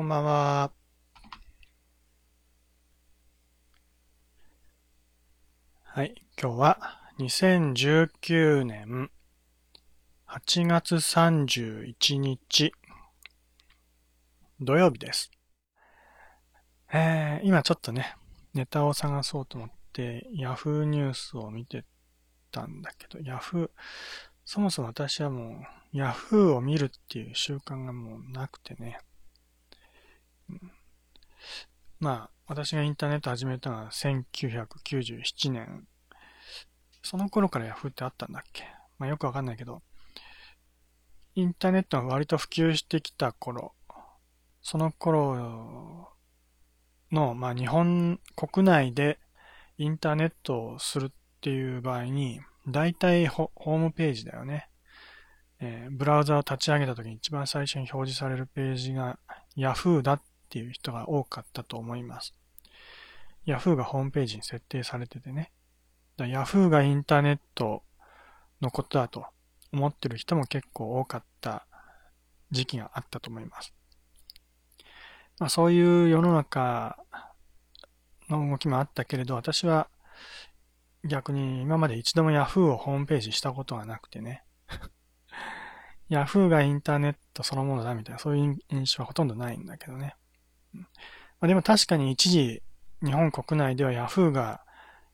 こんばんは。はい、今日は2019年8月31日土曜日です。えー、今ちょっとね、ネタを探そうと思って Yahoo ニュースを見てたんだけど、Yahoo、そもそも私はもう Yahoo を見るっていう習慣がもうなくてね、まあ、私がインターネット始めたのは1997年。その頃から Yahoo ってあったんだっけ？まあよくわかんないけど、インターネットが割と普及してきた頃、その頃の、まあ日本国内でインターネットをするっていう場合に、大体ホームページだよね。えー、ブラウザを立ち上げた時に一番最初に表示されるページが Yahoo だっっていう人が多かったと思います。Yahoo がホームページに設定されててね。Yahoo がインターネットのことだと思ってる人も結構多かった時期があったと思います。まあ、そういう世の中の動きもあったけれど、私は逆に今まで一度も Yahoo をホームページしたことがなくてね。Yahoo がインターネットそのものだみたいな、そういう印象はほとんどないんだけどね。まあ、でも確かに一時、日本国内では Yahoo が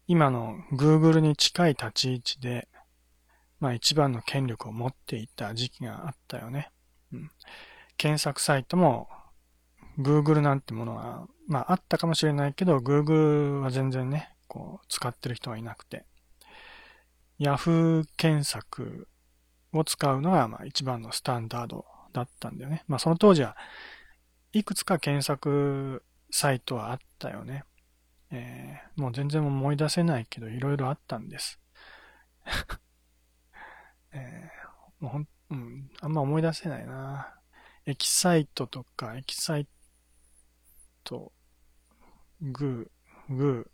今の Google に近い立ち位置で、まあ一番の権力を持っていた時期があったよね。うん、検索サイトも Google なんてものは、まああったかもしれないけど、Google は全然ね、こう使ってる人はいなくて、Yahoo 検索を使うのがまあ一番のスタンダードだったんだよね。まあその当時はいくつか検索サイトはあったよね。えー、もう全然思い出せないけど、いろいろあったんです。えー、もうほん、うん、あんま思い出せないな。エキサイトとか、エキサイト、グー、グ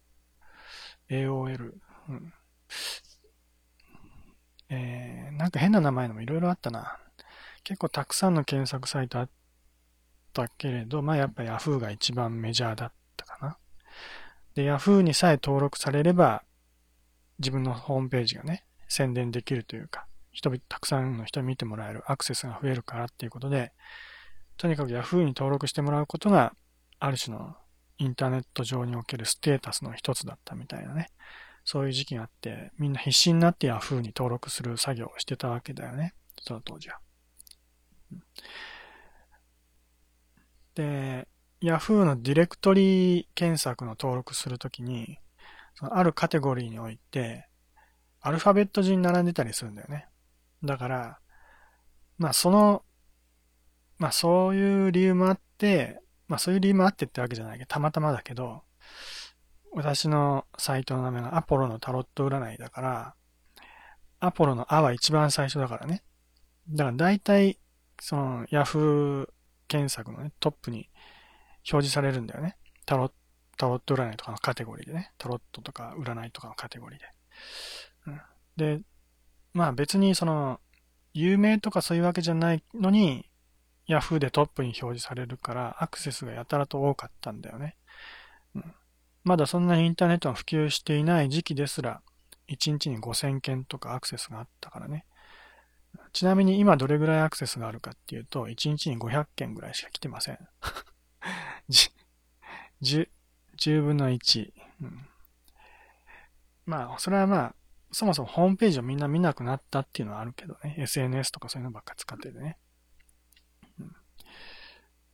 ー、AOL、うん。えー、なんか変な名前のもいろいろあったな。結構たくさんの検索サイトあっったけれど、まあやっぱ Yahoo が一番メジャーだったかな。で、Yahoo にさえ登録されれば、自分のホームページがね、宣伝できるというか、人々、たくさんの人に見てもらえる、アクセスが増えるからっていうことで、とにかく Yahoo に登録してもらうことが、ある種のインターネット上におけるステータスの一つだったみたいなね。そういう時期があって、みんな必死になって Yahoo に登録する作業をしてたわけだよね。その当時は。で、Yahoo のディレクトリ検索の登録するときに、そのあるカテゴリーにおいて、アルファベット順に並んでたりするんだよね。だから、まあその、まあそういう理由もあって、まあそういう理由もあってってわけじゃないけど、たまたまだけど、私のサイトの名前がアポロのタロット占いだから、アポロのアは一番最初だからね。だから大体、その Yahoo 検索のね、トップに表示されるんだよね。タロット、タロット占いとかのカテゴリーでね。タロットとか占いとかのカテゴリーで。うん、で、まあ別にその、有名とかそういうわけじゃないのに、Yahoo でトップに表示されるからアクセスがやたらと多かったんだよね。うん、まだそんなにインターネットが普及していない時期ですら、1日に5000件とかアクセスがあったからね。ちなみに今どれぐらいアクセスがあるかっていうと、1日に500件ぐらいしか来てません。10, 10分の1、うん。まあ、それはまあ、そもそもホームページをみんな見なくなったっていうのはあるけどね。SNS とかそういうのばっか使っててね。うん、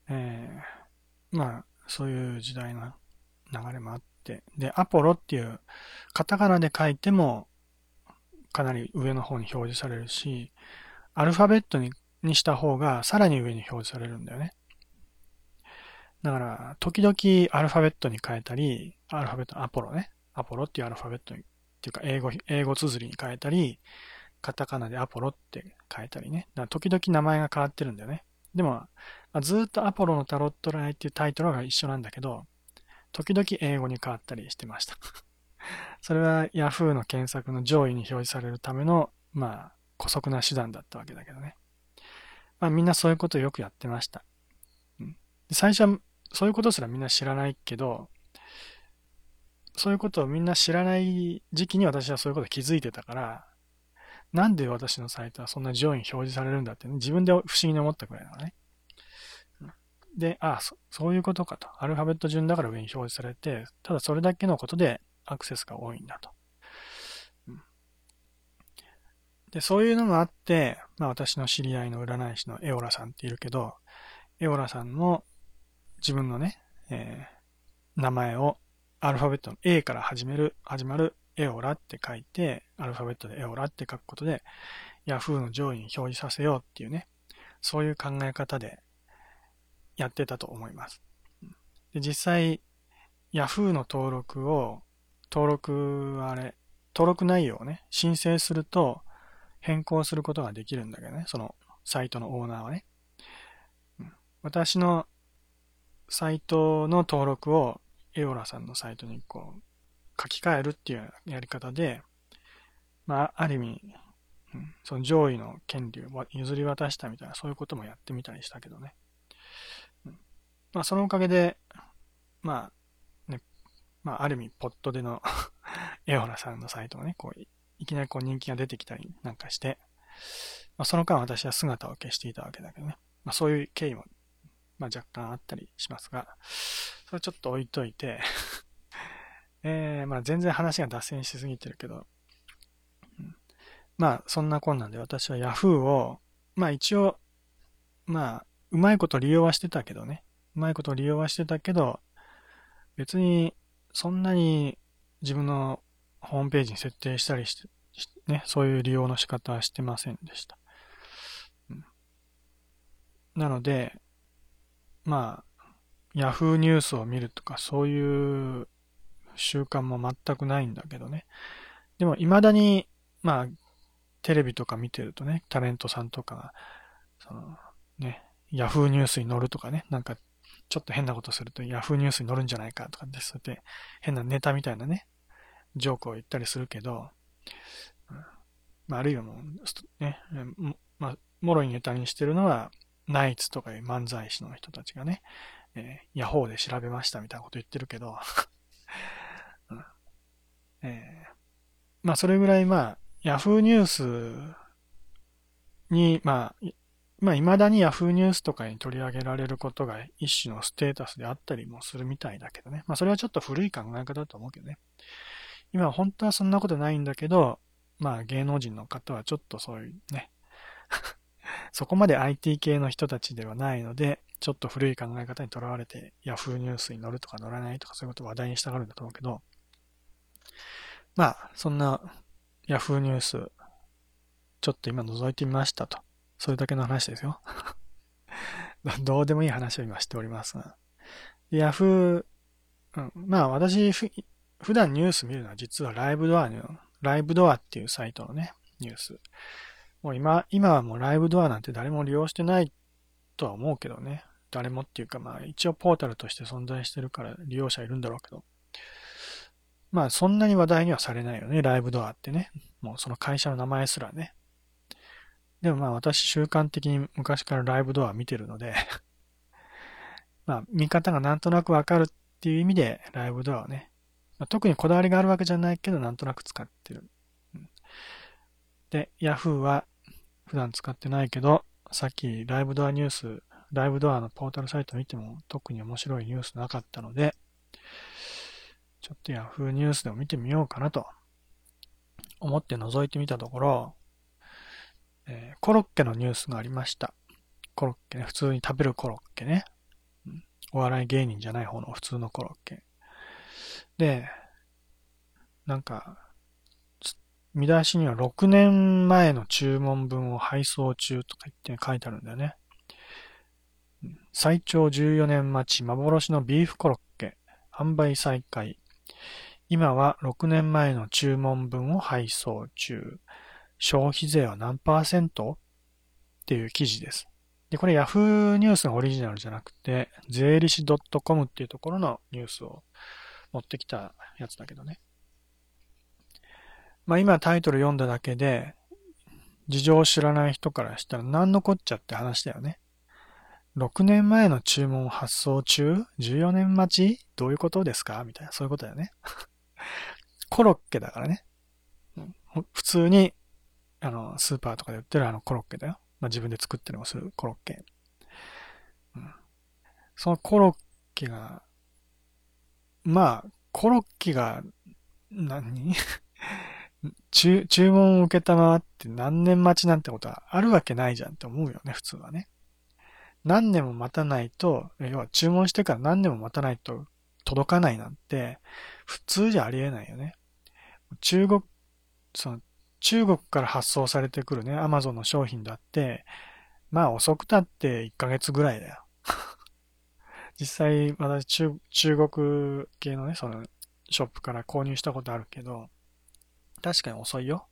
えー、まあ、そういう時代の流れもあって。で、アポロっていうカタカナで書いてもかなり上の方に表示されるし、アルファベットににした方がさらに上に表示されるんだよね。だから、時々アルファベットに変えたり、アルファベット、アポロね。アポロっていうアルファベットに、っていうか英語、英語綴りに変えたり、カタカナでアポロって変えたりね。だから時々名前が変わってるんだよね。でも、まあ、ずっとアポロのタロットライっていうタイトルが一緒なんだけど、時々英語に変わったりしてました。それは Yahoo の検索の上位に表示されるための、まあ、古速な手段だったわけだけどね。まあみんなそういうことをよくやってました。うん、最初はそういうことすらみんな知らないけど、そういうことをみんな知らない時期に私はそういうこと気づいてたから、なんで私のサイトはそんな上位に表示されるんだって、ね、自分で不思議に思ったくらいなのね。で、あそ、そういうことかと。アルファベット順だから上に表示されて、ただそれだけのことでアクセスが多いんだと。で、そういうのがあって、まあ私の知り合いの占い師のエオラさんっているけど、エオラさんの自分のね、えー、名前をアルファベットの A から始める、始まるエオラって書いて、アルファベットでエオラって書くことで、Yahoo の上位に表示させようっていうね、そういう考え方でやってたと思います。で実際、Yahoo の登録を、登録、あれ、登録内容をね、申請すると変更することができるんだけどね、そのサイトのオーナーはね。私のサイトの登録をエオラさんのサイトにこう書き換えるっていうやり方で、まあ、ある意味、うん、その上位の権利を譲り渡したみたいな、そういうこともやってみたりしたけどね。まあ、そのおかげで、まあ、ね、まあ、ある意味、ポットでの エオラさんのサイトがね、こう、いきなりこう人気が出てきたりなんかして、まあ、その間私は姿を消していたわけだけどね。まあ、そういう経緯も、まあ、若干あったりしますが、それちょっと置いといて えー、まあ全然話が脱線しすぎてるけど、まあそんな困難で私は Yahoo を、まあ一応、まあうまいこと利用はしてたけどね、うまいこと利用はしてたけど、別にそんなに自分のホームページに設定したりして、ね、そういう利用の仕方はしてませんでした。うん、なので、まあ、Yahoo ニュースを見るとか、そういう習慣も全くないんだけどね。でも、未だに、まあ、テレビとか見てるとね、タレントさんとかが、その、ね、ヤフーニュースに載るとかね、なんか、ちょっと変なことするとヤフーニュースに載るんじゃないかとかで、そうやって変なネタみたいなね、ジョークを言ったりするけど、まあ、あるいはもう、ね、まあ、もろいネタにしてるのは、ナイツとかいう漫才師の人たちがね、えー、ヤホーで調べましたみたいなこと言ってるけど えー、まあ、それぐらい、まあ、ヤフーニュースに、まあ、まあ、未だにヤフーニュースとかに取り上げられることが一種のステータスであったりもするみたいだけどね。まあ、それはちょっと古い考え方だと思うけどね。今本当はそんなことないんだけど、まあ、芸能人の方はちょっとそういうね、そこまで IT 系の人たちではないので、ちょっと古い考え方にとらわれて、ヤフーニュースに乗るとか乗らないとかそういうことを話題にしたがるんだと思うけど、まあ、そんな Yahoo ニュース、ちょっと今覗いてみましたと。それだけの話ですよ。どうでもいい話を今しておりますが。Yahoo、うん、まあ私、普段ニュース見るのは実はライブドアの、ライブドアっていうサイトのね、ニュース。もう今、今はもうライブドアなんて誰も利用してないとは思うけどね。誰もっていうかまあ一応ポータルとして存在してるから利用者いるんだろうけど。まあそんなに話題にはされないよね、ライブドアってね。もうその会社の名前すらね。でもまあ私習慣的に昔からライブドア見てるので まあ見方がなんとなくわかるっていう意味でライブドアはね、まあ、特にこだわりがあるわけじゃないけどなんとなく使ってる。で、Yahoo は普段使ってないけど、さっきライブドアニュース、ライブドアのポータルサイト見ても特に面白いニュースなかったので、ちょっと Yahoo ニュースでも見てみようかなと思って覗いてみたところ、えー、コロッケのニュースがありました。コロッケね、普通に食べるコロッケね。お笑い芸人じゃない方の普通のコロッケ。で、なんか、見出しには6年前の注文分を配送中とか言って書いてあるんだよね。最長14年待ち幻のビーフコロッケ販売再開今は6年前の注文分を配送中。消費税は何パーセント？っていう記事です。で、これ Yahoo ニュースのオリジナルじゃなくて、税理士 .com っていうところのニュースを持ってきたやつだけどね。まあ今タイトル読んだだけで、事情を知らない人からしたら何のこっちゃって話だよね。6年前の注文発送中 ?14 年待ち？どういうことですか？みたいな、そういうことだよね。コロッケだからね。普通に、あの、スーパーとかで売ってるあのコロッケだよ。まあ、自分で作ってるもするコロッケ。うん。そのコロッケが、まあ、コロッケが何、注、注文を受けたままって何年待ちなんてことはあるわけないじゃんって思うよね、普通はね。何年も待たないと、要は注文してから何年も待たないと届かないなんて、普通じゃありえないよね。中国、その、中国から発送されてくるね、アマゾンの商品だって、まあ遅くたって1ヶ月ぐらいだよ。実際、私中、中国系のね、その、ショップから購入したことあるけど、確かに遅いよ。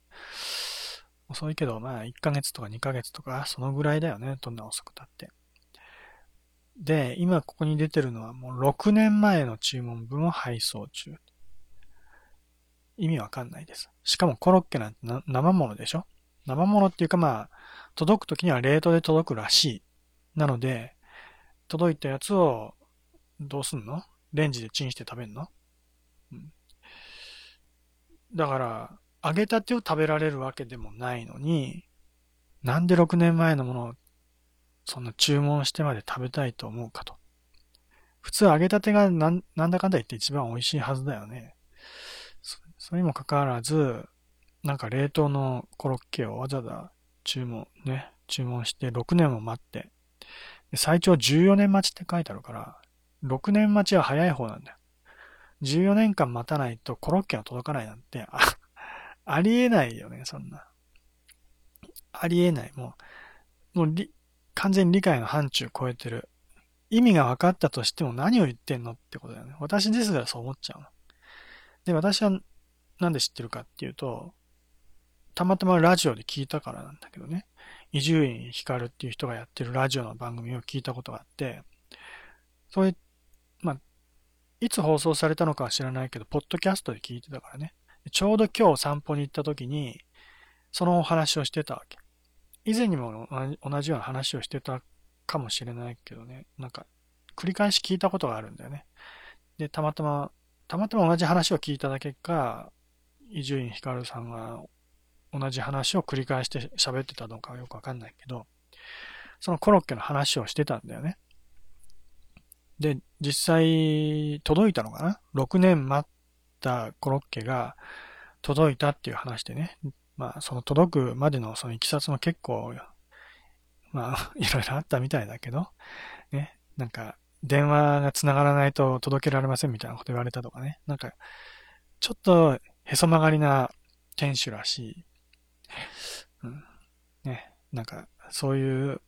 遅いけど、まあ1ヶ月とか2ヶ月とか、そのぐらいだよね。どんな遅くたって。で、今ここに出てるのはもう6年前の注文分を配送中。意味わかんないです。しかもコロッケなんて生物でしょ？生物っていうかまあ、届くときには冷凍で届くらしい。なので、届いたやつをどうすんの？レンジでチンして食べんの、うん、だから、揚げたてを食べられるわけでもないのに、なんで6年前のものをそんな注文してまで食べたいと思うかと。普通揚げたてがなんなんだかんだ言って一番美味しいはずだよね。それにもかかわらず、なんか冷凍のコロッケをわざわざ注文、ね、注文して6年も待って、最長14年待ちって書いてあるから、6年待ちは早い方なんだよ。14年間待たないとコロッケが届かないなんて、あ、ありえないよね、そんな。ありえない。もう、もうり完全に理解の範疇を超えてる。意味が分かったとしても何を言ってんのってことだよね。私ですらそう思っちゃうの。で、私はなんで知ってるかっていうと、たまたまラジオで聞いたからなんだけどね。伊集院光っていう人がやってるラジオの番組を聞いたことがあって、それ、まあ、いつ放送されたのかは知らないけど、ポッドキャストで聞いてたからね。ちょうど今日散歩に行った時に、そのお話をしてたわけ。以前にも同じような話をしてたかもしれないけどね。なんか、繰り返し聞いたことがあるんだよね。で、たまたま、たまたま同じ話を聞いただけか、伊集院光さんが同じ話を繰り返して喋ってたのかよくわかんないけど、そのコロッケの話をしてたんだよね。で、実際届いたのかな ?6 年待ったコロッケが届いたっていう話でね。まあ、その届くまでのそのいきさつも結構、まあ、いろいろあったみたいだけど、ね、なんか、電話が繋がらないと届けられませんみたいなこと言われたとかね。なんか、ちょっとへそ曲がりな店主らしい。うん。ね、なんか、そういう、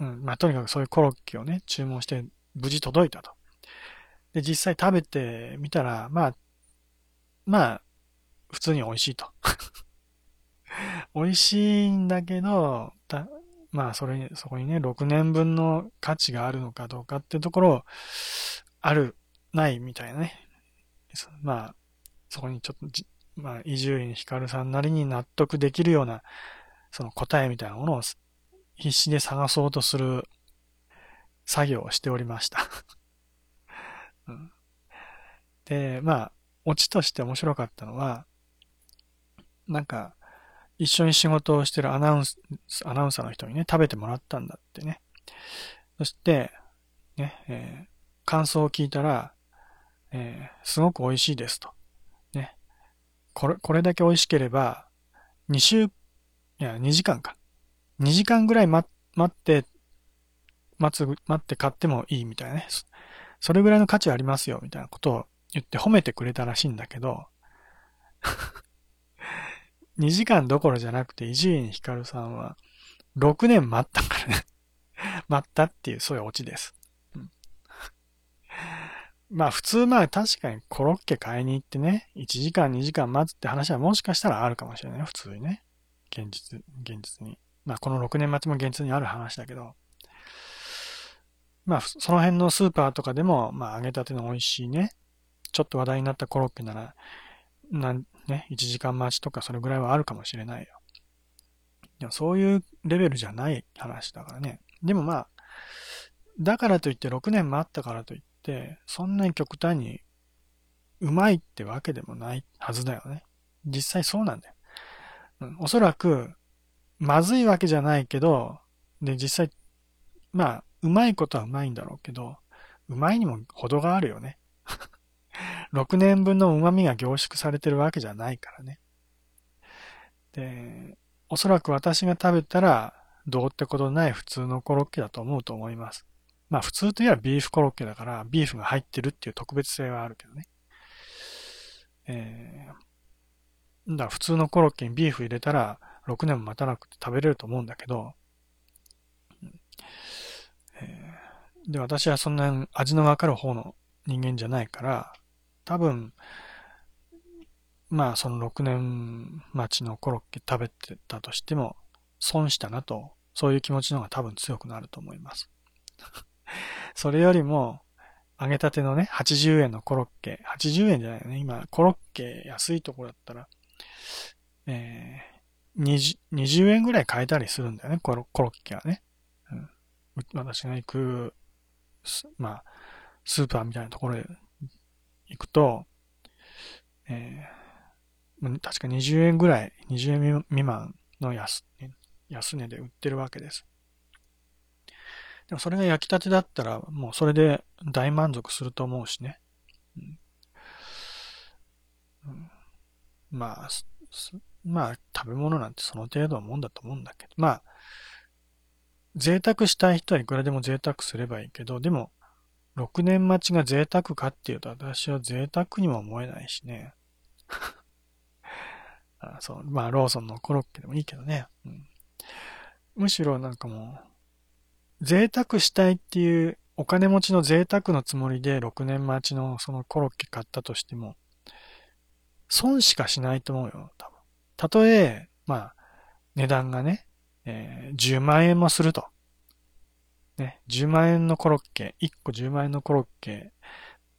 うん、まあ、とにかくそういうコロッケをね、注文して無事届いたと。で、実際食べてみたら、まあ、まあ、普通に美味しいと。美味しいんだけど、まあ、それに、そこにね、6年分の価値があるのかどうかってところ、ある、ないみたいなね。まあ、そこにちょっと、まあ、伊集院光さんなりに納得できるような、その答えみたいなものを必死で探そうとする作業をしておりました うん。で、まあ、オチとして面白かったのは、なんか、一緒に仕事をしてるアナウンス、アナウンサーの人にね、食べてもらったんだってね。そして、ね、えー、感想を聞いたら、えー、すごく美味しいですと。ね。これ、これだけ美味しければ、2週、いや、2時間か。2時間ぐらい待って、待つ、待って買ってもいいみたいなね。それぐらいの価値ありますよ、みたいなことを言って褒めてくれたらしいんだけど、2時間どころじゃなくて、伊集院光さんは、6年待ったからね 待ったっていう、そういうオチです。うん、まあ普通まあ確かにコロッケ買いに行ってね、1時間2時間待つって話はもしかしたらあるかもしれない。普通にね。現実、現実に。まあこの6年待ちも現実にある話だけど、まあその辺のスーパーとかでも、まあ揚げたての美味しいね、ちょっと話題になったコロッケなら、なんね、1時間待ちとかそれぐらいはあるかもしれないよ。でもそういうレベルじゃない話だからね。でもまあ、だからといって6年待ったからといって、そんなに極端にうまいってわけでもないはずだよね。実際そうなんだよ。うん、おそらく、まずいわけじゃないけど、で、実際、まあ、うまいことはうまいんだろうけど、うまいにも程があるよね。6年分の旨味が凝縮されてるわけじゃないからね。で、おそらく私が食べたら、どうってことない普通のコロッケだと思うと思います。まあ普通といえばビーフコロッケだから、ビーフが入ってるっていう特別性はあるけどね。えー、だ普通のコロッケにビーフ入れたら、6年も待たなくて食べれると思うんだけど、で、私はそんな味のわかる方の人間じゃないから、多分、まあその6年待ちのコロッケ食べてたとしても、損したなと、そういう気持ちの方が多分強くなると思います。それよりも、揚げたてのね、80円のコロッケ、80円じゃないよね。今、コロッケ安いところだったら、えー、20, 20円ぐらい買えたりするんだよね、コロコロッケはね。うん、私が行く、まあ、スーパーみたいなところへ行くと、えー、確か20円ぐらい、20円未満の安、安値で売ってるわけです。でもそれが焼きたてだったら、もうそれで大満足すると思うしね。うんうん、まあ、まあ、食べ物なんてその程度のもんだと思うんだけど、まあ、贅沢したい人はいくらでも贅沢すればいいけど、でも、6年待ちが贅沢かっていうと、私は贅沢にも思えないしね。あそう、まあ、ローソンのコロッケでもいいけどね。うん、むしろなんかもう、贅沢したいっていうお金持ちの贅沢のつもりで6年待ちのそのコロッケ買ったとしても、損しかしないと思うよ、多分。たとえ、まあ、値段がね、えー、10万円もすると。ね、10万円のコロッケ、1個10万円のコロッケ、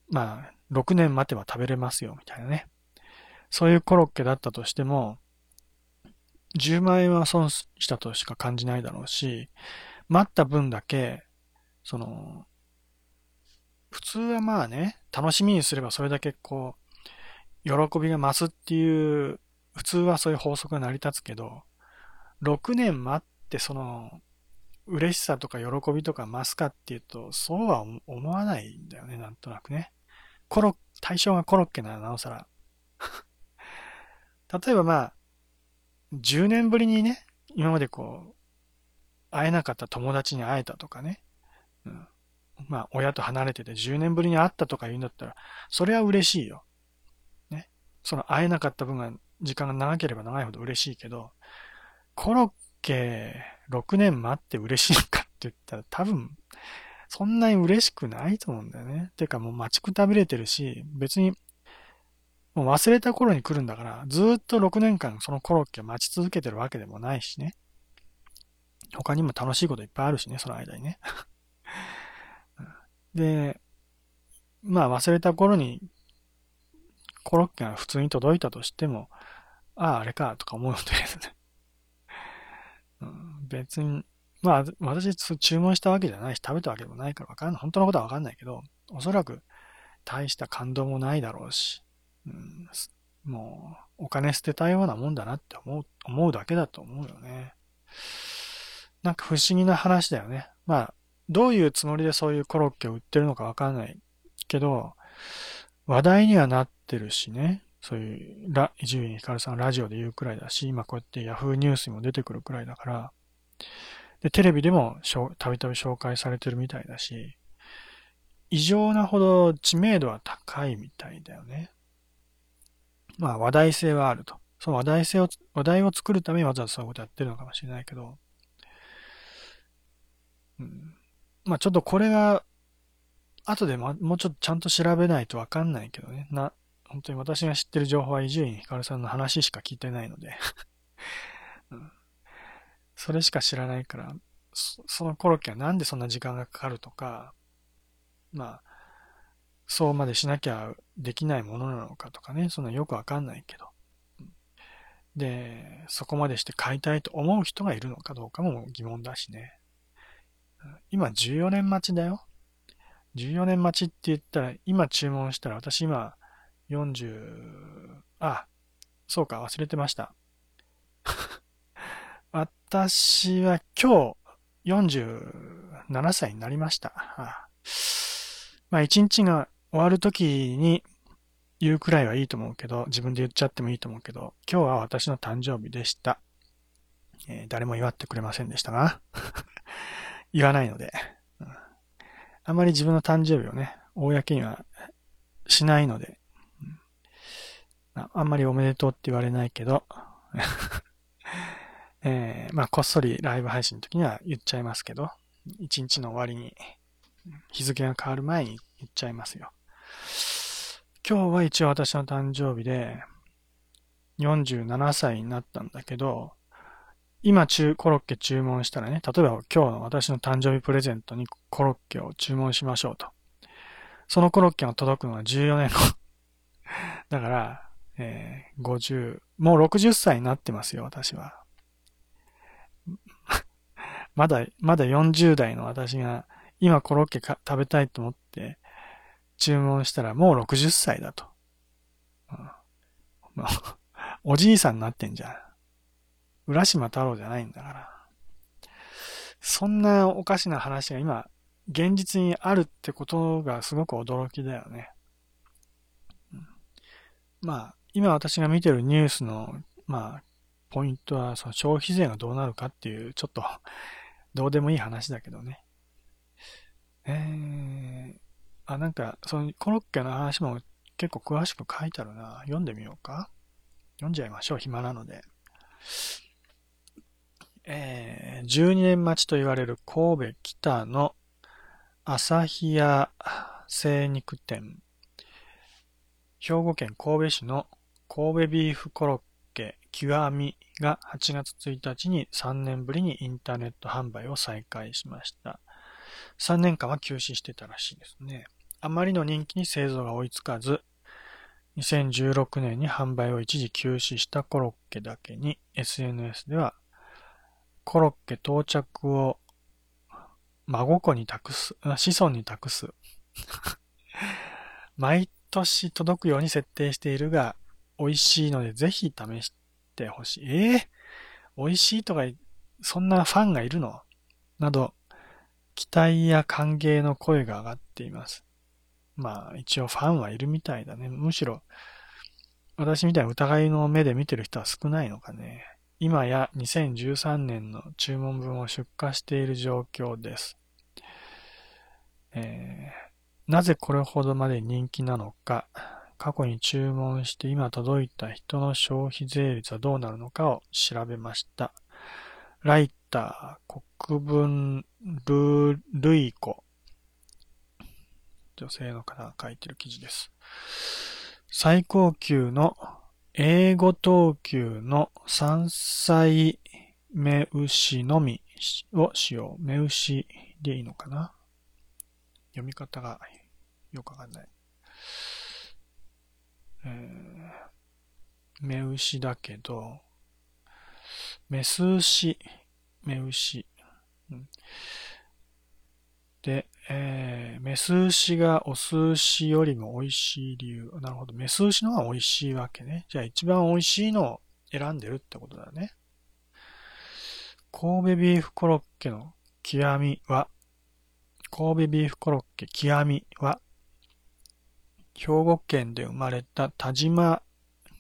まあ、6年待てば食べれますよ、みたいなね。そういうコロッケだったとしても、10万円は損したとしか感じないだろうし、待った分だけ、その、普通はまあね、楽しみにすればそれだけこう、喜びが増すっていう、普通はそういう法則が成り立つけど、6年待ってその、嬉しさとか喜びとか増すかっていうと、そうは思わないんだよね、なんとなくね。コロ、対象がコロッケならなおさら。例えばまあ、10年ぶりにね、今までこう、会えなかった友達に会えたとかね。うん。まあ、親と離れてて10年ぶりに会ったとか言うんだったら、それは嬉しいよ。ね。その会えなかった分が、時間が長ければ長いほど嬉しいけど、コロッケ6年待って嬉しいかって言ったら多分、そんなに嬉しくないと思うんだよね。てかもう待ちくたびれてるし、別に、もう忘れた頃に来るんだから、ずっと6年間そのコロッケを待ち続けてるわけでもないしね。他にも楽しいこといっぱいあるしね、その間にね。で、まあ忘れた頃にコロッケが普通に届いたとしても、ああ、あれか、とか思うとりあえずね。別に、まあ私注文したわけじゃないし、食べたわけでもないからわかんない。本当のことはわかんないけど、おそらく大した感動もないだろうし、うん、もうお金捨てたようなもんだなって思う、思うだけだと思うよね。なんか不思議な話だよね。まあ、どういうつもりでそういうコロッケを売ってるのかわかんないけど、話題にはなってるしね。そういう、ラ、伊集院光さんラジオで言うくらいだし、今こうやってヤフーニュースにも出てくるくらいだから、で、テレビでもたびたび紹介されてるみたいだし、異常なほど知名度は高いみたいだよね。まあ話題性はあると。その話題性を、話題を作るためにわざわざそういうことやってるのかもしれないけど、うん、まあちょっとこれが、後でももうちょっとちゃんと調べないとわかんないけどね。な、本当に私が知ってる情報は伊集院光さんの話しか聞いてないので うん、それしか知らないからそ、そのコロッケはなんでそんな時間がかかるとか、まあ、そうまでしなきゃできないものなのかとかね、そんなよくわかんないけど。で、そこまでして買いたいと思う人がいるのかどうかも疑問だしね。今14年待ちだよ。14年待ちって言ったら、今注文したら私今40、あ、そうか、忘れてました。私は今日47歳になりました。あまあ一日が終わるときに言うくらいはいいと思うけど、自分で言っちゃってもいいと思うけど、今日は私の誕生日でした。えー、誰も祝ってくれませんでしたが、言わないので、うん、あまり自分の誕生日をね、公にはしないので、あんまりおめでとうって言われないけど、えー、まあ、こっそりライブ配信の時には言っちゃいますけど、一日の終わりに日付が変わる前に言っちゃいますよ。今日は一応私の誕生日で47歳になったんだけど、今中、コロッケ注文したらね、例えば今日の私の誕生日プレゼントにコロッケを注文しましょうと。そのコロッケが届くのは14年後。だから、えー、50、もう60歳になってますよ、私は。まだ、まだ40代の私が今コロッケか食べたいと思って注文したらもう60歳だと。うん、おじいさんになってんじゃん。浦島太郎じゃないんだから。そんなおかしな話が今、現実にあるってことがすごく驚きだよね。うん、まあ、今私が見てるニュースの、まあ、ポイントは、その消費税がどうなるかっていう、ちょっと、どうでもいい話だけどね。えー、あ、なんか、そのコロッケの話も結構詳しく書いてあるな。読んでみようか。読んじゃいましょう、暇なので。えー、12年待ちと言われる神戸北の朝屋精肉店。兵庫県神戸市の神戸ビーフコロッケ極みが8月1日に3年ぶりにインターネット販売を再開しました。3年間は休止してたらしいですね。あまりの人気に製造が追いつかず、2016年に販売を一時休止したコロッケだけに SNS ではコロッケ到着を孫子に託す、子孫に託す。毎年届くように設定しているが、美味しいのでぜひ試してほしい。えー、美味しいとか、そんなファンがいるの？など、期待や歓迎の声が上がっています。まあ、一応ファンはいるみたいだね。むしろ、私みたいな疑いの目で見てる人は少ないのかね。今や2013年の注文分を出荷している状況です。えー、なぜこれほどまで人気なのか、過去に注文して今届いた人の消費税率はどうなるのかを調べました。ライター、国分ルルイコ。女性の方が書いてる記事です。最高級の英語等級の山菜目牛のみを使用。目牛でいいのかな？読み方がよくわかんない。えー、目牛だけど、メス牛、目牛。うん、で、えー、メス牛がオス牛よりも美味しい理由。なるほど。メス牛の方が美味しいわけね。じゃあ一番美味しいのを選んでるってことだね。神戸ビーフコロッケの極みは、神戸ビーフコロッケ極みは、兵庫県で生まれた田島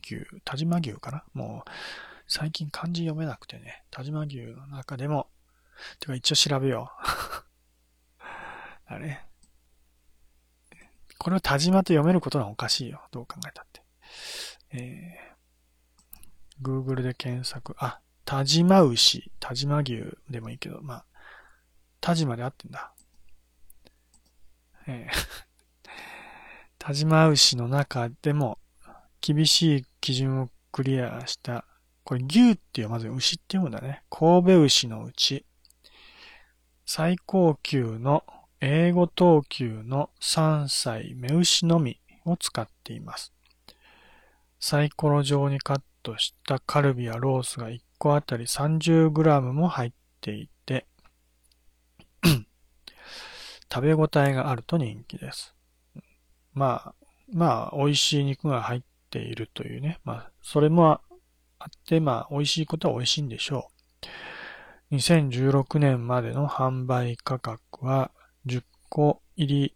牛、田島牛かな？もう、最近漢字読めなくてね、田島牛の中でも、てか一応調べよう。あれ？これを田島と読めることはおかしいよ。どう考えたって。えー、Google で検索。あ、田島牛、田島牛でもいいけど、まあ、田島で合ってんだ。えー、田島牛の中でも厳しい基準をクリアした、これ牛っていうまず牛って読むんだね。神戸牛のうち、最高級の英語等級の3歳目牛のみを使っています。サイコロ状にカットしたカルビやロースが1個あたり 30g も入っていて 食べ応えがあると人気です。まあ、まあ、美味しい肉が入っているというね。まあ、それもあって、まあ、美味しいことは美味しいんでしょう。2016年までの販売価格は10個入り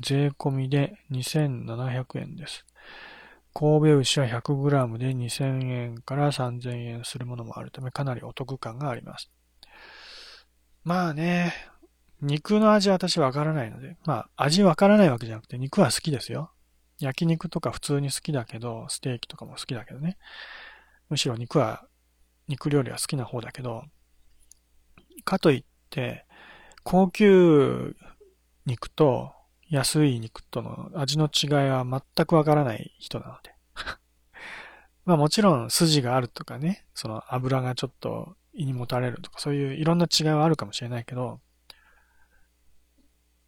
税込みで2700円です。神戸牛は 100g で2000円から3000円するものもあるためかなりお得感があります。まあね、肉の味は私わからないので、まあ味わからないわけじゃなくて肉は好きですよ。焼肉とか普通に好きだけど、ステーキとかも好きだけどね。むしろ肉は、肉料理は好きな方だけど、かといって、高級肉と安い肉との味の違いは全くわからない人なので。まあもちろん筋があるとかね、その油がちょっと胃にもたれるとかそういういろんな違いはあるかもしれないけど、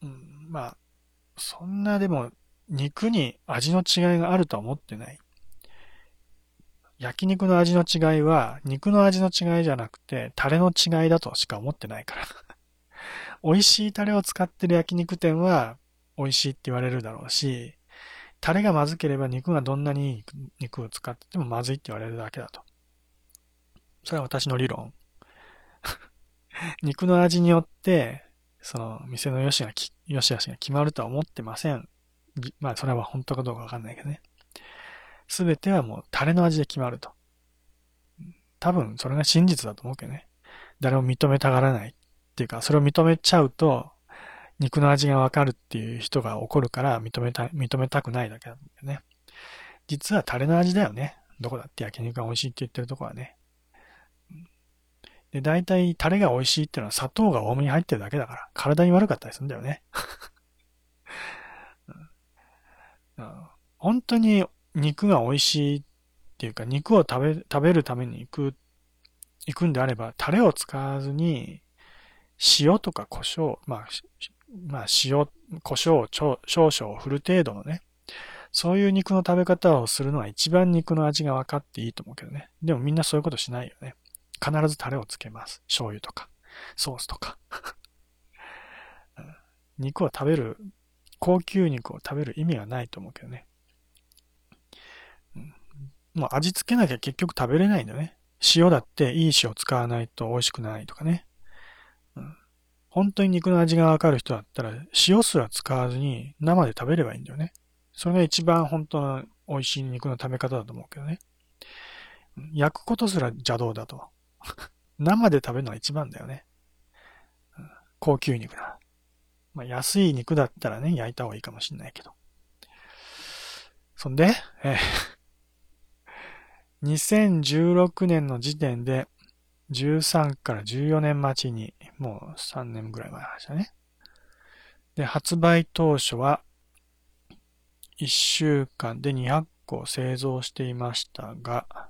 うん、まあ、そんなでも肉に味の違いがあるとは思ってない。焼肉の味の違いは肉の味の違いじゃなくてタレの違いだとしか思ってないから。美味しいタレを使ってる焼肉店は美味しいって言われるだろうし、タレがまずければ肉がどんなに肉を使っててもまずいって言われるだけだと。それは私の理論。肉の味によって、その店の良しがき、良し悪しが決まるとは思ってません。まあそれは本当かどうかわかんないけどね。すべてはもうタレの味で決まると。多分それが真実だと思うけどね。誰も認めたがらないっていうか、それを認めちゃうと、肉の味がわかるっていう人が怒るから認めた、認めたくないだけなんだよね。実はタレの味だよね。どこだって焼肉が美味しいって言ってるとこはね。で、大体タレが美味しいっていうのは砂糖が多めに入ってるだけだから、体に悪かったりするんだよね。本当に肉が美味しいっていうか、肉を食べ、食べるために行く、行くんであれば、タレを使わずに、塩とか胡椒、まあ、まあ、塩、胡椒を少々振る程度のね、そういう肉の食べ方をするのは一番肉の味が分かっていいと思うけどね。でもみんなそういうことしないよね。必ずタレをつけます。醤油とか、ソースとか。肉を食べる、高級肉を食べる意味はないと思うけどね。もう味付けなきゃ結局食べれないんだよね。塩だっていい塩使わないと美味しくないとかね。本当に肉の味がわかる人だったら、塩すら使わずに生で食べればいいんだよね。それが一番本当の美味しい肉の食べ方だと思うけどね。焼くことすら邪道だと。生で食べるのが一番だよね。高級肉だ。まあ、安い肉だったらね、焼いた方がいいかもしんないけど。そんで、え、2016年の時点で、13から14年待ちに、もう3年ぐらい前の話だね。で、発売当初は、1週間で200個製造していましたが、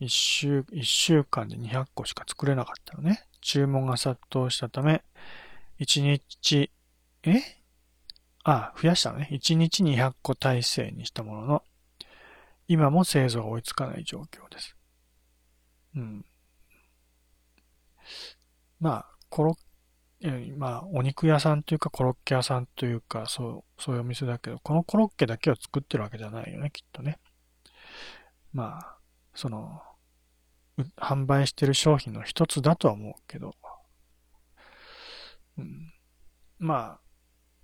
1週、1週間で200個しか作れなかったのね。注文が殺到したため、1日、え？あ、増やしたのね。1日200個体制にしたものの、今も製造が追いつかない状況です。うん。まあ、コロッまあ、お肉屋さんというかコロッケ屋さんというか、そう、そういうお店だけど、このコロッケだけを作ってるわけじゃないよね、きっとね。まあ、その、販売してる商品の一つだとは思うけど、うん、ま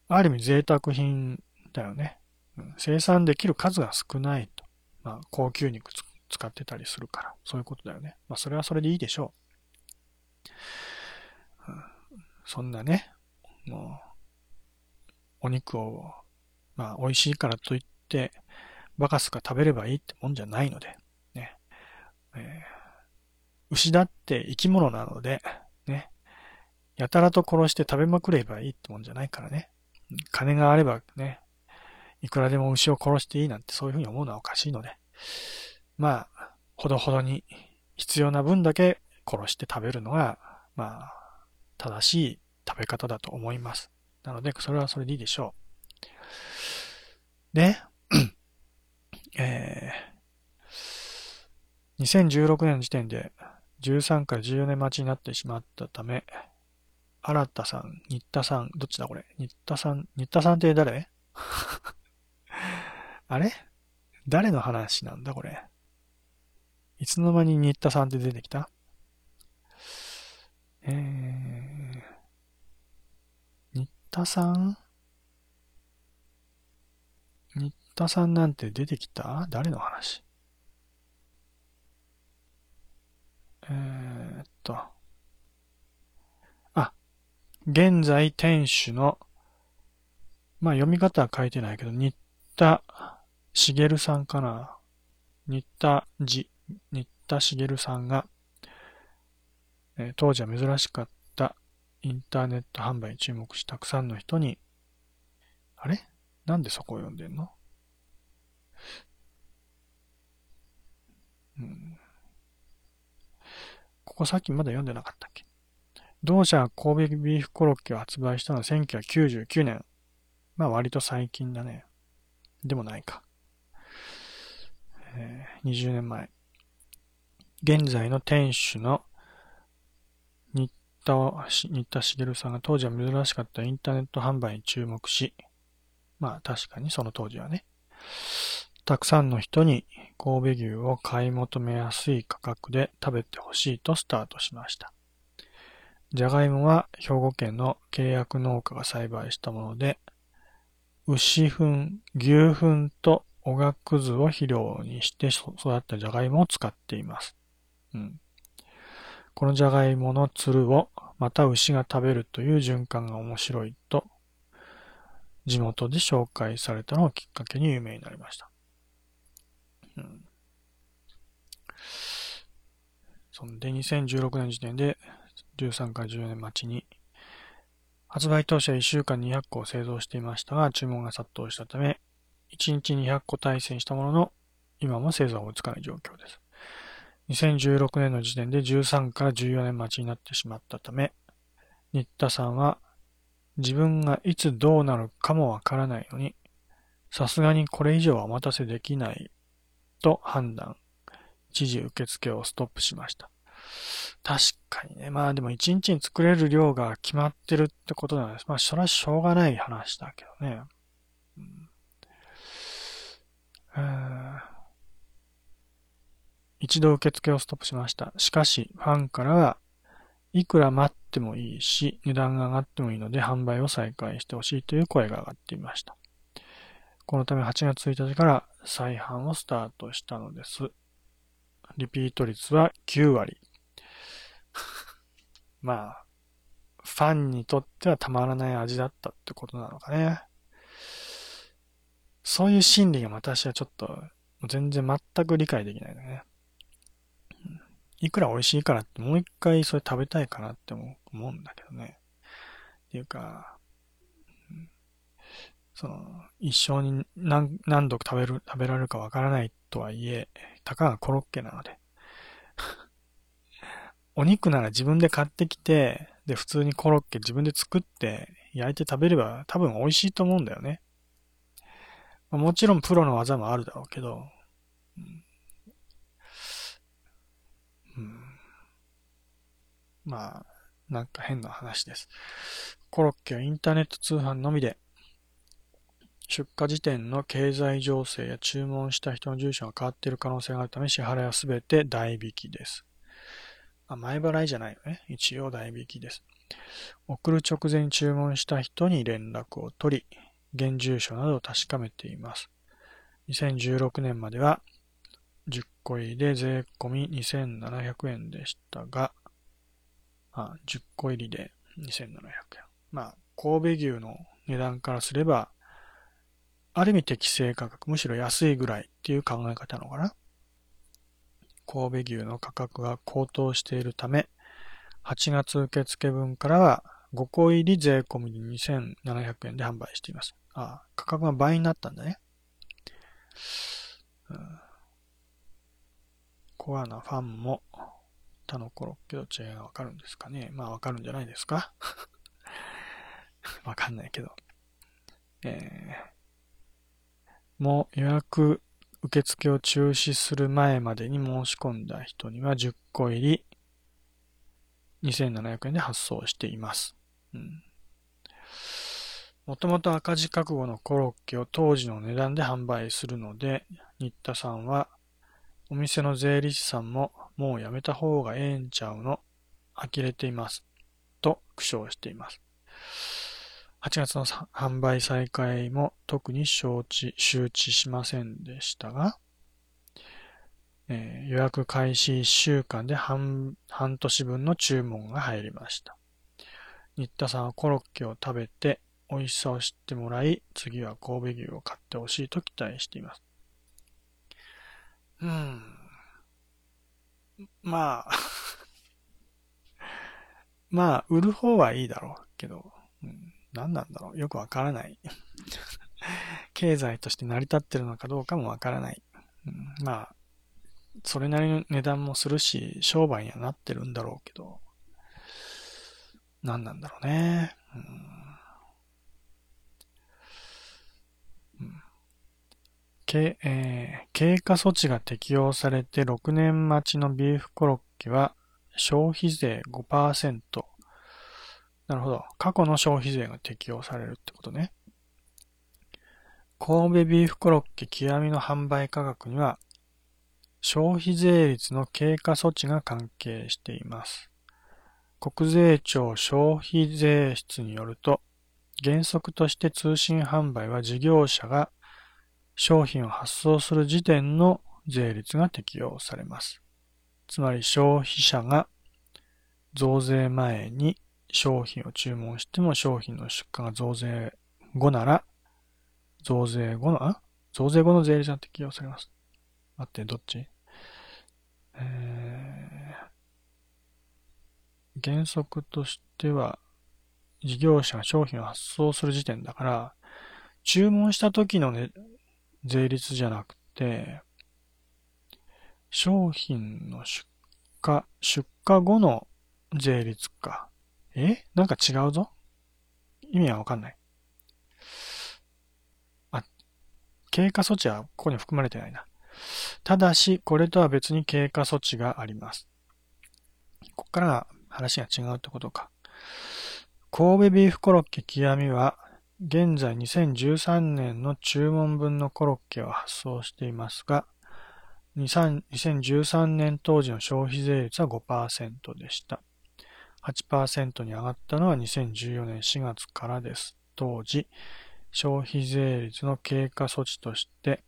あ、ある意味贅沢品だよね。うん、生産できる数が少ないと。まあ、高級肉使ってたりするから、そういうことだよね。まあ、それはそれでいいでしょう。うんそんなね、もう、お肉を、まあ、美味しいからといって、バカスカ食べればいいってもんじゃないので、ね。えー、牛だって生き物なので、ね。やたらと殺して食べまくればいいってもんじゃないからね。金があればね、いくらでも牛を殺していいなんてそういうふうに思うのはおかしいので、まあ、ほどほどに必要な分だけ殺して食べるのがまあ、正しい食べ方だと思います。なので、それはそれでいいでしょう。で、えー、2016年の時点で13から14年待ちになってしまったため、新田さん、新田さん、どっちだこれ？新田さん、新田さんって誰？あれ？誰の話なんだこれ？いつの間に新田さんって出てきた？えー、新田さん？新田さんなんて出てきた？誰の話？え、っと。あ、現在店主の、まあ読み方は書いてないけど、新田茂さんかな？新田じ、新田茂さんが、えー、当時は珍しかったインターネット販売に注目したくさんの人に、あれ？なんでそこを読んでんの？うん。ここさっきまだ読んでなかったっけ？同社が神戸ビーフコロッケを発売したのは1999年。まあ割と最近だね。でもないか。えー、20年前。現在の店主の新田、新田茂さんが当時は珍しかったインターネット販売に注目し、まあ確かにその当時はね、たくさんの人に神戸牛を買い求めやすい価格で食べてほしいとスタートしました。じゃがいもは兵庫県の契約農家が栽培したもので、牛糞、牛糞とおがくずを肥料にして育ったじゃがいもを使っています。うん、このじゃがいものつるをまた牛が食べるという循環が面白いと、地元で紹介されたのをきっかけに有名になりました。うん。そんで、2016年時点で13から14年待ちに、発売当初は1週間200個を製造していましたが、注文が殺到したため、1日200個対戦したものの、今も製造が追いつかない状況です。2016年の時点で13から14年待ちになってしまったため、新田さんは自分がいつどうなるかもわからないのに、さすがにこれ以上はお待たせできないと判断。一時受付をストップしました。確かにね。まあでも一日に作れる量が決まってるってことなんです。まあそれはしょうがない話だけどね。うん、一度受付をストップしました。しかし、ファンからは、いくら待ってもいいし、値段が上がってもいいので販売を再開してほしいという声が上がっていました。このため8月1日から再販をスタートしたのです。リピート率は9割。まあ、ファンにとってはたまらない味だったってことなのかね。そういう心理が私はちょっと全然全く理解できないね。いくら美味しいからってもう一回それ食べたいかなって思うんだけどね。っていうか、その、一生に何何度食べる、食べられるかわからないとはいえ、たかがコロッケなので。お肉なら自分で買ってきて、で、普通にコロッケ自分で作って焼いて食べれば多分美味しいと思うんだよね。もちろんプロの技もあるだろうけど、うん、まあ、なんか変な話です。コロッケはインターネット通販のみで、出荷時点の経済情勢や注文した人の住所が変わっている可能性があるため支払いはすべて代引きです。あ、前払いじゃないよね。一応代引きです。送る直前に注文した人に連絡を取り、現住所などを確かめています。2016年までは10個入りで税込み2700円でしたが、あ、10個入りで2700円。まあ、神戸牛の値段からすれば、ある意味適正価格、むしろ安いぐらいっていう考え方なのかな。神戸牛の価格が高騰しているため、8月受付分からは5個入り税込みで2700円で販売しています。ああ、価格が倍になったんだね。うん、コアなファンも他のコロッケと違いがわかるんですかね。まあわかるんじゃないですか わかんないけど。えー、も予約受付を中止する前までに申し込んだ人には10個入り2700円で発送しています。うん。もともと赤字覚悟のコロッケを当時の値段で販売するので、新田さんは、お店の税理士さんももうやめた方がええんちゃうの、呆れています。と苦笑しています。8月の販売再開も特に承知、周知しませんでしたが、えー、予約開始1週間で半半年分の注文が入りました。新田さんはコロッケを食べて美味しさを知ってもらい、次は神戸牛を買ってほしいと期待しています。うん。まあ まあ、売る方はいいだろうけど、うん、何なんだろう？よくわからない経済として成り立ってるのかどうかもわからない。うん、まあ、それなりの値段もするし、商売にはなってるんだろうけど、何なんだろうね。うん経えー、経過措置が適用されて6年待ちのビーフコロッケは消費税5%。なるほど。過去の消費税が適用されるってことね。神戸ビーフコロッケ極みの販売価格には消費税率の経過措置が関係しています。国税庁消費税室によると、原則として通信販売は事業者が商品を発送する時点の税率が適用されます。つまり消費者が増税前に商品を注文しても商品の出荷が増税後なら、増税後の、あ？増税後の税率が適用されます。待って、どっち？えー、原則としては、事業者が商品を発送する時点だから、注文した時のね、税率じゃなくて、商品の出荷、出荷後の税率か。え？なんか違うぞ意味はわかんない。あ、経過措置はここに含まれてないな。ただし、これとは別に経過措置があります。ここからが話が違うってことか。神戸ビーフコロッケ極みは、現在2013年の注文分のコロッケを発送していますが、2013年当時の消費税率は5%でした。8%に上がったのは2014年4月からです。当時、消費税率の経過措置として、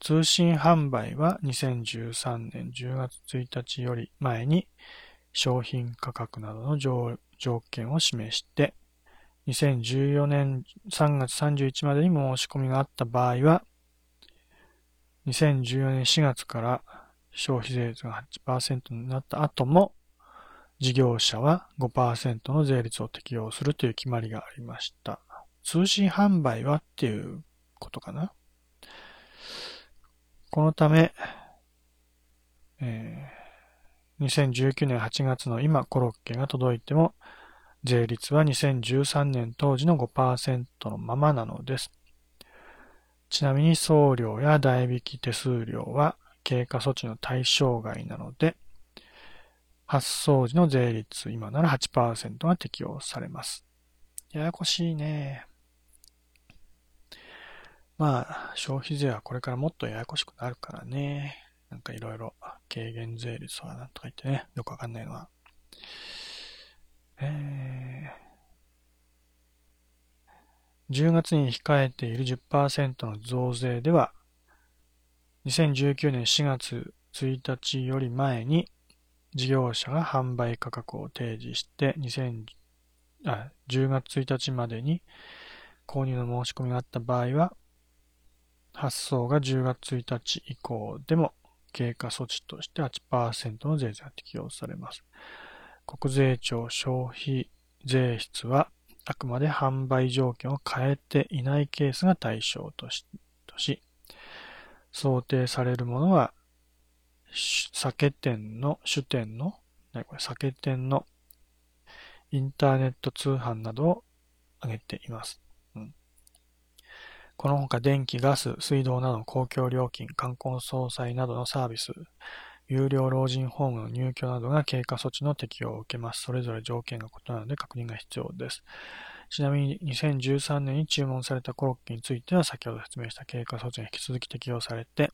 通信販売は2013年10月1日より前に商品価格などの条件を示して、2014年3月31までに申し込みがあった場合は、2014年4月から消費税率が8%になった後も、事業者は5%の税率を適用するという決まりがありました。通信販売はっていうことかな。このため、えー、2019年8月の今コロッケが届いても、税率は2013年当時の5%のままなのです。ちなみに送料や代引き手数料は経過措置の対象外なので、発送時の税率、今なら8%が適用されます。ややこしいね。まあ、消費税はこれからもっとややこしくなるからね。なんかいろいろ軽減税率とかなんとか言ってね、よくわかんないのは。えー、10月に控えている10%の増税では、2019年4月1日より前に事業者が販売価格を提示して2000あ10月1日までに購入の申し込みがあった場合は、発送が10月1日以降でも経過措置として8%の税税が適用されます。国税庁消費税室は、あくまで販売条件を変えていないケースが対象とし、とし想定されるものは、酒店の、主店の、何これ、酒店のインターネット通販などを挙げています。うん、この他、電気、ガス、水道などの公共料金、観光総裁などのサービス、有料老人ホームの入居などが経過措置の適用を受けます。それぞれ条件が異なるので確認が必要です。ちなみに2013年に注文されたコロッケについては先ほど説明した経過措置が引き続き適用されて、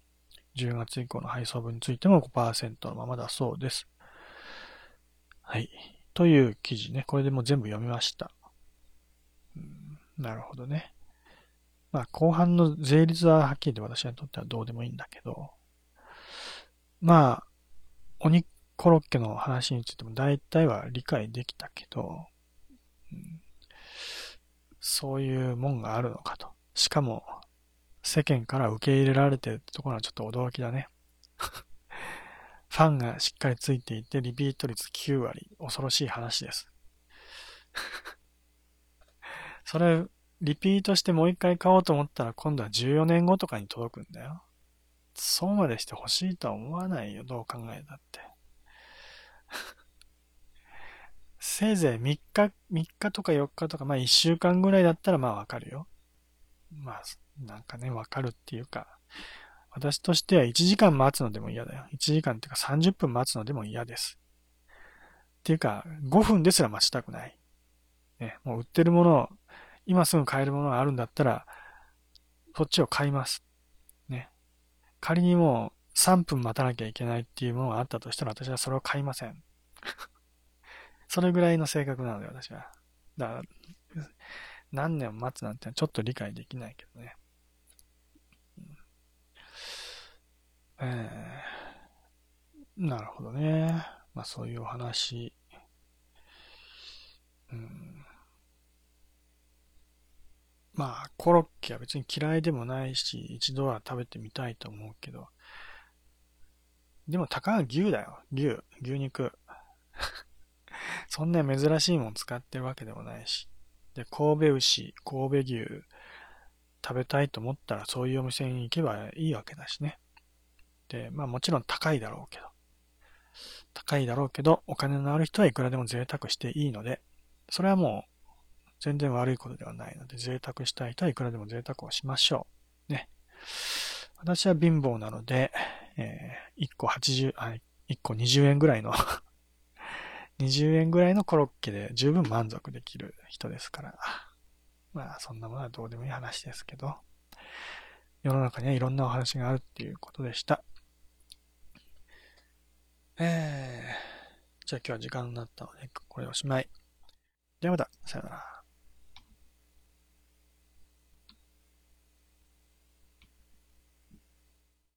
10月以降の配送分についても5%のままだそうです。はい。という記事ね。これでもう全部読みました。なるほどね。まあ、後半の税率ははっきりと私にとってはどうでもいいんだけど、まあ、お肉コロッケの話についても大体は理解できたけど、うん、そういうもんがあるのかと。しかも、世間から受け入れられてるってところはちょっと驚きだね。ファンがしっかりついていて、リピート率9割。恐ろしい話です。それ、リピートしてもう一回買おうと思ったら、今度は14年後とかに届くんだよ。そうまでして欲しいとは思わないよ。どう考えたって。せいぜい3日、3日とか4日とか、まあ1週間ぐらいだったらまあわかるよ。まあ、なんかね、わかるっていうか、私としては1時間待つのでも嫌だよ。1時間っていうか30分待つのでも嫌です。っていうか、5分ですら待ちたくない。ね、もう売ってるものを、今すぐ買えるものがあるんだったら、そっちを買います。ね。仮にもう3分待たなきゃいけないっていうものがあったとしたら私はそれを買いません。それぐらいの性格なので私は。だから、何年も待つなんてちょっと理解できないけどね。えー、なるほどね。まあそういうお話。うん、まあコロッケは別に嫌いでもないし、一度は食べてみたいと思うけど。でもたかが牛だよ。牛。牛肉。そんな珍しいもん使ってるわけでもないし。で、神戸牛、神戸牛食べたいと思ったらそういうお店に行けばいいわけだしね。で、まあもちろん高いだろうけど。高いだろうけど、お金のある人はいくらでも贅沢していいので、それはもう全然悪いことではないので、贅沢したい人はいくらでも贅沢をしましょう。ね。私は貧乏なので、えー、1個80、あ、1個20円ぐらいの 20円ぐらいのコロッケで十分満足できる人ですから。まあ、そんなものはどうでもいい話ですけど、世の中にはいろんなお話があるっていうことでした。えー、じゃあ今日は時間になったので、これおしまい。ではまた、さよなら。